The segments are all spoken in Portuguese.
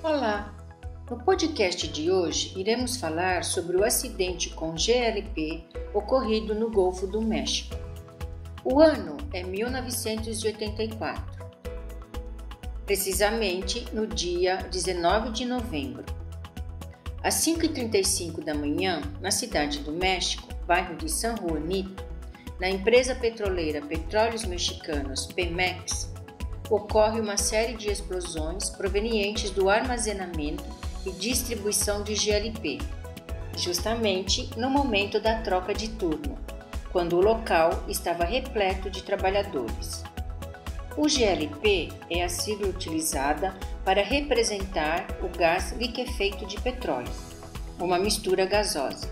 Olá! No podcast de hoje iremos falar sobre o acidente com GLP ocorrido no Golfo do México. O ano é 1984, precisamente no dia 19 de novembro. Às 5h35 da manhã, na cidade do México, bairro de San Juanito, na empresa petroleira Petróleos Mexicanos Pemex, ocorre uma série de explosões provenientes do armazenamento e distribuição de GLP, justamente no momento da troca de turno, quando o local estava repleto de trabalhadores. O GLP é a sigla utilizada para representar o gás liquefeito de petróleo, uma mistura gasosa.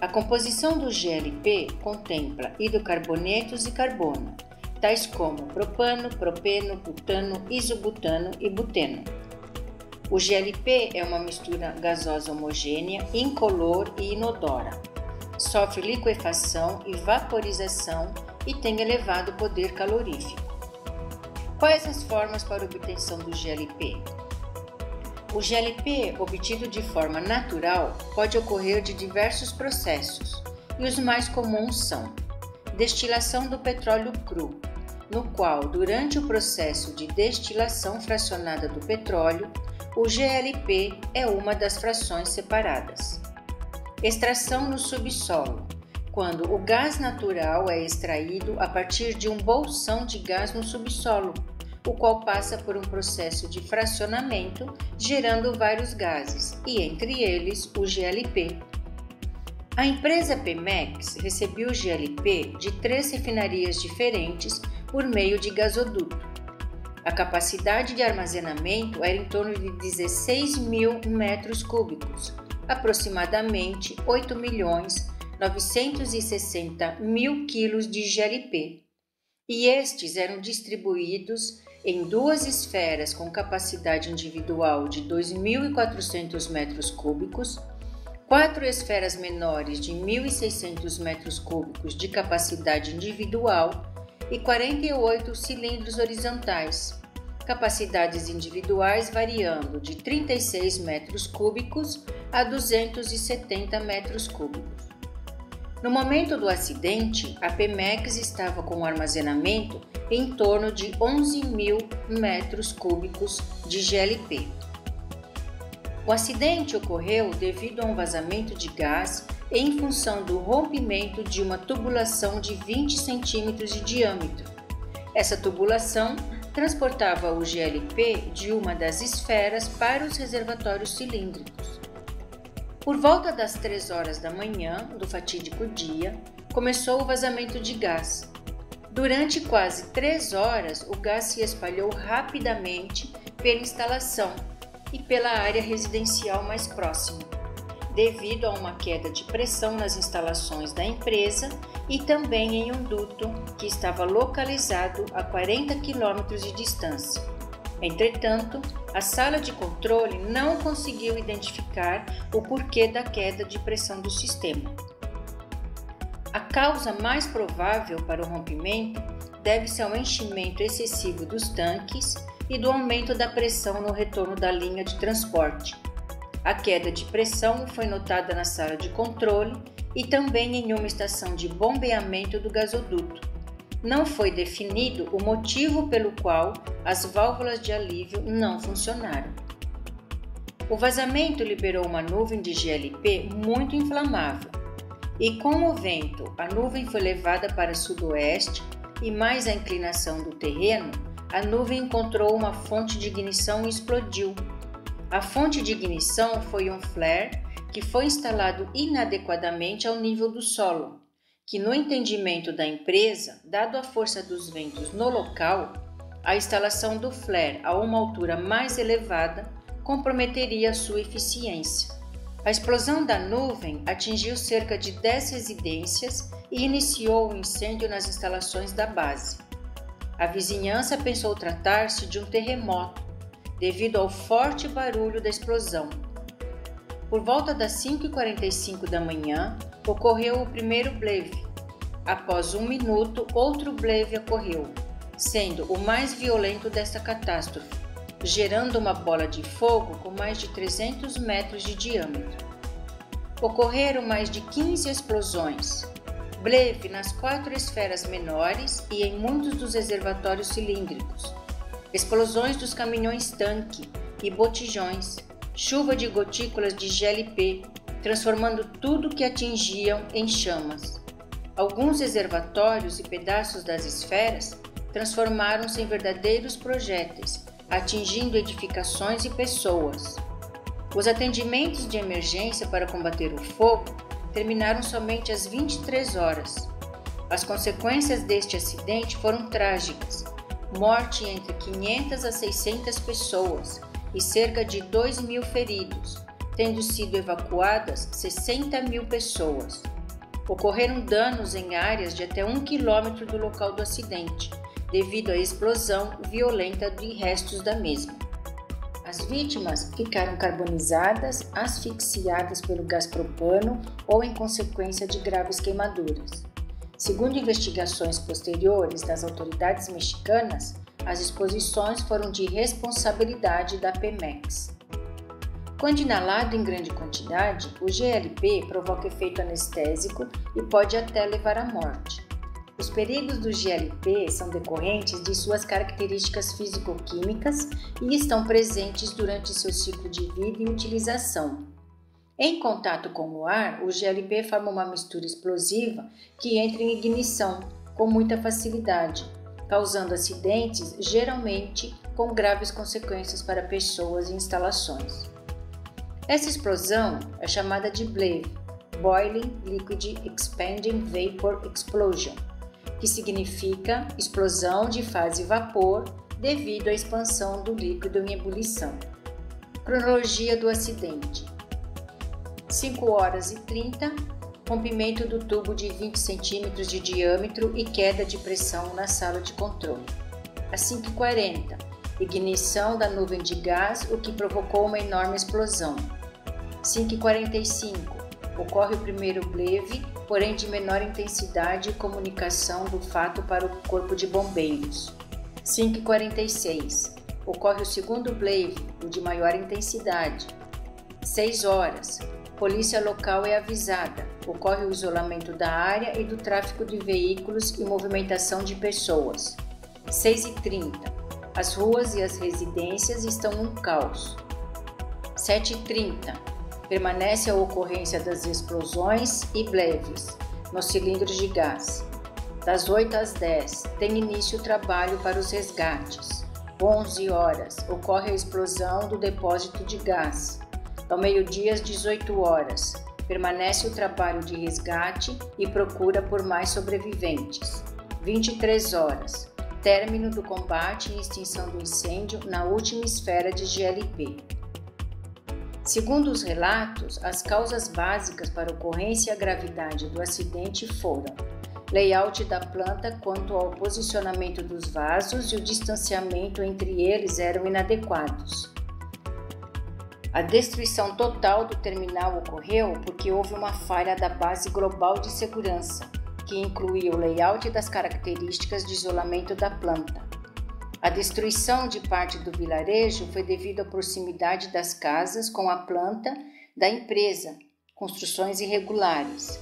A composição do GLP contempla hidrocarbonetos e carbono, tais como propano, propeno, butano, isobutano e buteno. O GLP é uma mistura gasosa homogênea, incolor e inodora. Sofre liquefação e vaporização e tem elevado poder calorífico. Quais as formas para obtenção do GLP? O GLP, obtido de forma natural, pode ocorrer de diversos processos, e os mais comuns são: destilação do petróleo cru, no qual, durante o processo de destilação fracionada do petróleo, o GLP é uma das frações separadas. Extração no subsolo, quando o gás natural é extraído a partir de um bolsão de gás no subsolo, o qual passa por um processo de fracionamento, gerando vários gases, e entre eles o GLP. A empresa Pemex recebeu o GLP de três refinarias diferentes por meio de gasoduto. A capacidade de armazenamento era em torno de 16 mil metros cúbicos, aproximadamente 8 milhões 960 mil quilos de GLP, e estes eram distribuídos em duas esferas com capacidade individual de 2.400 metros cúbicos, quatro esferas menores de 1.600 metros cúbicos de capacidade individual e 48 cilindros horizontais, capacidades individuais variando de 36 metros cúbicos a 270 metros cúbicos. No momento do acidente, a Pemex estava com um armazenamento em torno de 11 mil metros cúbicos de GLP. O acidente ocorreu devido a um vazamento de gás em função do rompimento de uma tubulação de 20 centímetros de diâmetro. Essa tubulação transportava o GLP de uma das esferas para os reservatórios cilíndricos. Por volta das 3 horas da manhã do fatídico dia, começou o vazamento de gás. Durante quase 3 horas, o gás se espalhou rapidamente pela instalação e pela área residencial mais próxima devido a uma queda de pressão nas instalações da empresa e também em um duto que estava localizado a 40 quilômetros de distância. Entretanto, a sala de controle não conseguiu identificar o porquê da queda de pressão do sistema. A causa mais provável para o rompimento deve-se ao enchimento excessivo dos tanques e do aumento da pressão no retorno da linha de transporte, a queda de pressão foi notada na sala de controle e também em uma estação de bombeamento do gasoduto. Não foi definido o motivo pelo qual as válvulas de alívio não funcionaram. O vazamento liberou uma nuvem de GLP muito inflamável, e com o vento, a nuvem foi levada para sudoeste e mais a inclinação do terreno, a nuvem encontrou uma fonte de ignição e explodiu, a fonte de ignição foi um flare que foi instalado inadequadamente ao nível do solo, que, no entendimento da empresa, dado a força dos ventos no local, a instalação do flare a uma altura mais elevada comprometeria sua eficiência. A explosão da nuvem atingiu cerca de 10 residências e iniciou o um incêndio nas instalações da base. A vizinhança pensou tratar-se de um terremoto devido ao forte barulho da explosão. Por volta das 5h45 da manhã, ocorreu o primeiro bleve. Após um minuto, outro bleve ocorreu, sendo o mais violento desta catástrofe. gerando uma bola de fogo com mais de 300 metros de diâmetro. Ocorreram mais de 15 explosões, breve nas quatro esferas menores e em muitos dos reservatórios cilíndricos, explosões dos caminhões-tanque e botijões, chuva de gotículas de GLP, transformando tudo que atingiam em chamas. Alguns reservatórios e pedaços das esferas transformaram-se em verdadeiros projéteis, atingindo edificações e pessoas. Os atendimentos de emergência para combater o fogo terminaram somente às 23 horas. As consequências deste acidente foram trágicas: morte entre 500 a 600 pessoas e cerca de 2 mil feridos, tendo sido evacuadas 60 mil pessoas. Ocorreram danos em áreas de até um quilômetro do local do acidente, devido à explosão violenta de restos da mesma. As vítimas ficaram carbonizadas, asfixiadas pelo gás propano ou em consequência de graves queimaduras. Segundo investigações posteriores das autoridades mexicanas, as exposições foram de responsabilidade da Pemex. Quando inalado em grande quantidade, o GLP provoca efeito anestésico e pode até levar à morte. Os perigos do GLP são decorrentes de suas características físico-químicas e estão presentes durante seu ciclo de vida e utilização. Em contato com o ar, o GLP forma uma mistura explosiva que entra em ignição com muita facilidade, causando acidentes geralmente com graves consequências para pessoas e instalações. Essa explosão é chamada de BLEV, Boiling Liquid Expanding Vapor Explosion que significa explosão de fase vapor devido à expansão do líquido em ebulição. Cronologia do acidente: 5 horas e 30, rompimento do tubo de 20 centímetros de diâmetro e queda de pressão na sala de controle. Às 5h40, ignição da nuvem de gás, o que provocou uma enorme explosão. 5h45, ocorre o primeiro bleve porém de menor intensidade e comunicação do fato para o Corpo de Bombeiros. 5h46. Ocorre o segundo blave, o de maior intensidade. 6 horas. Polícia local é avisada. Ocorre o isolamento da área e do tráfego de veículos e movimentação de pessoas. 6h30. As ruas e as residências estão um caos. 7h30 permanece a ocorrência das explosões e bleves nos cilindros de gás. Das 8 às 10 tem início o trabalho para os resgates. 11 horas ocorre a explosão do depósito de gás. Ao meio-dia às 18 horas permanece o trabalho de resgate e procura por mais sobreviventes. 23 horas término do combate e extinção do incêndio na última esfera de GLP. Segundo os relatos, as causas básicas para a ocorrência e a gravidade do acidente foram layout da planta quanto ao posicionamento dos vasos e o distanciamento entre eles eram inadequados. A destruição total do terminal ocorreu porque houve uma falha da base global de segurança, que incluía o layout das características de isolamento da planta. A destruição de parte do vilarejo foi devido à proximidade das casas com a planta da empresa, construções irregulares.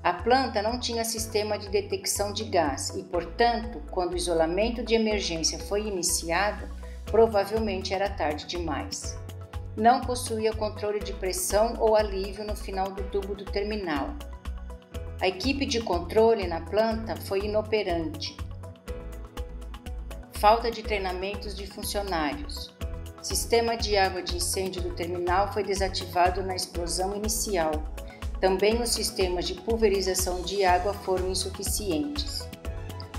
A planta não tinha sistema de detecção de gás e, portanto, quando o isolamento de emergência foi iniciado, provavelmente era tarde demais. Não possuía controle de pressão ou alívio no final do tubo do terminal. A equipe de controle na planta foi inoperante falta de treinamentos de funcionários. Sistema de água de incêndio do terminal foi desativado na explosão inicial. Também os sistemas de pulverização de água foram insuficientes.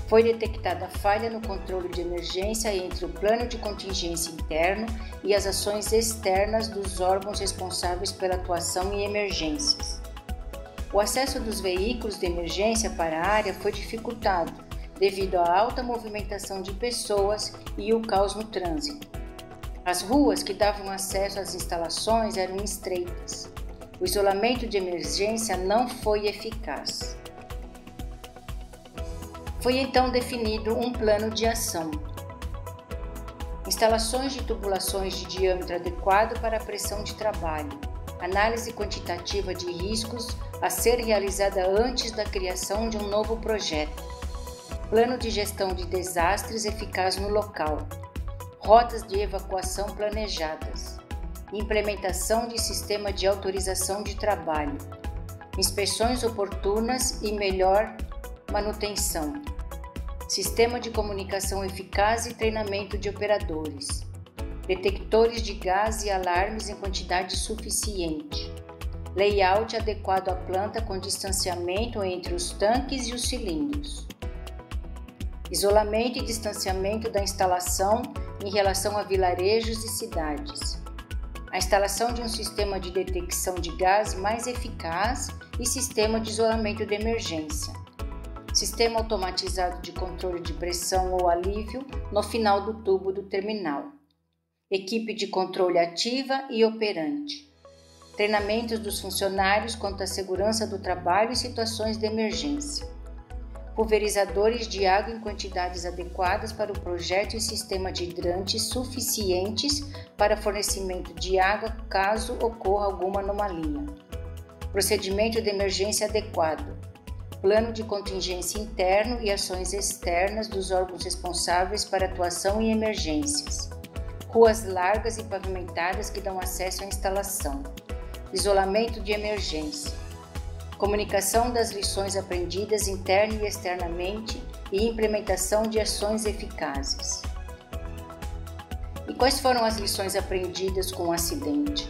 Foi detectada falha no controle de emergência entre o plano de contingência interno e as ações externas dos órgãos responsáveis pela atuação em emergências. O acesso dos veículos de emergência para a área foi dificultado devido à alta movimentação de pessoas e o caos no trânsito. As ruas que davam acesso às instalações eram estreitas. O isolamento de emergência não foi eficaz. Foi então definido um plano de ação. Instalações de tubulações de diâmetro adequado para a pressão de trabalho, análise quantitativa de riscos a ser realizada antes da criação de um novo projeto, plano de gestão de desastres eficaz no local, rotas de evacuação planejadas, implementação de sistema de autorização de trabalho, inspeções oportunas e melhor manutenção, sistema de comunicação eficaz e treinamento de operadores, detectores de gás e alarmes em quantidade suficiente, layout adequado à planta com distanciamento entre os tanques e os cilindros, isolamento e distanciamento da instalação em relação a vilarejos e cidades. A instalação de um sistema de detecção de gás mais eficaz e sistema de isolamento de emergência, sistema automatizado de controle de pressão ou alívio no final do tubo do terminal, equipe de controle ativa e operante, treinamentos dos funcionários quanto à segurança do trabalho e situações de emergência pulverizadores de água em quantidades adequadas para o projeto e sistema de hidrantes suficientes para fornecimento de água caso ocorra alguma anomalia. Procedimento de emergência adequado. Plano de contingência interno e ações externas dos órgãos responsáveis para atuação em emergências. Ruas largas e pavimentadas que dão acesso à instalação. Isolamento de emergência comunicação das lições aprendidas interna e externamente e implementação de ações eficazes. E quais foram as lições aprendidas com o acidente?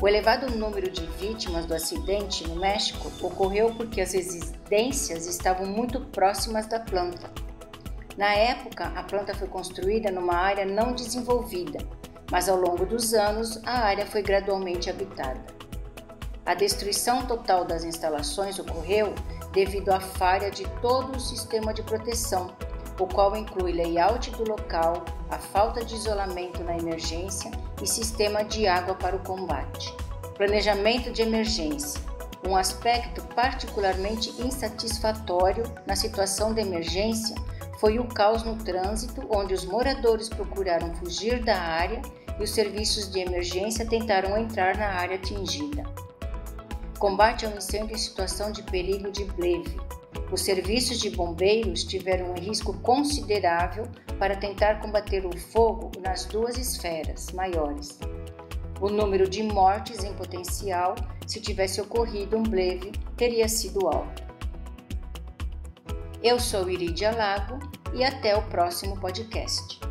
O elevado número de vítimas do acidente no México ocorreu porque as residências estavam muito próximas da planta. Na época, a planta foi construída numa área não desenvolvida, mas ao longo dos anos a área foi gradualmente habitada. A destruição total das instalações ocorreu devido à falha de todo o sistema de proteção, o qual inclui layout do local, a falta de isolamento na emergência e sistema de água para o combate. Planejamento de emergência. Um aspecto particularmente insatisfatório na situação de emergência foi o caos no trânsito, onde os moradores procuraram fugir da área e os serviços de emergência tentaram entrar na área atingida. Combate ao incêndio em situação de perigo de bleve. Os serviços de bombeiros tiveram um risco considerável para tentar combater o fogo nas duas esferas maiores. O número de mortes em potencial, se tivesse ocorrido um bleve, teria sido alto. Eu sou Iridia Lago e até o próximo podcast.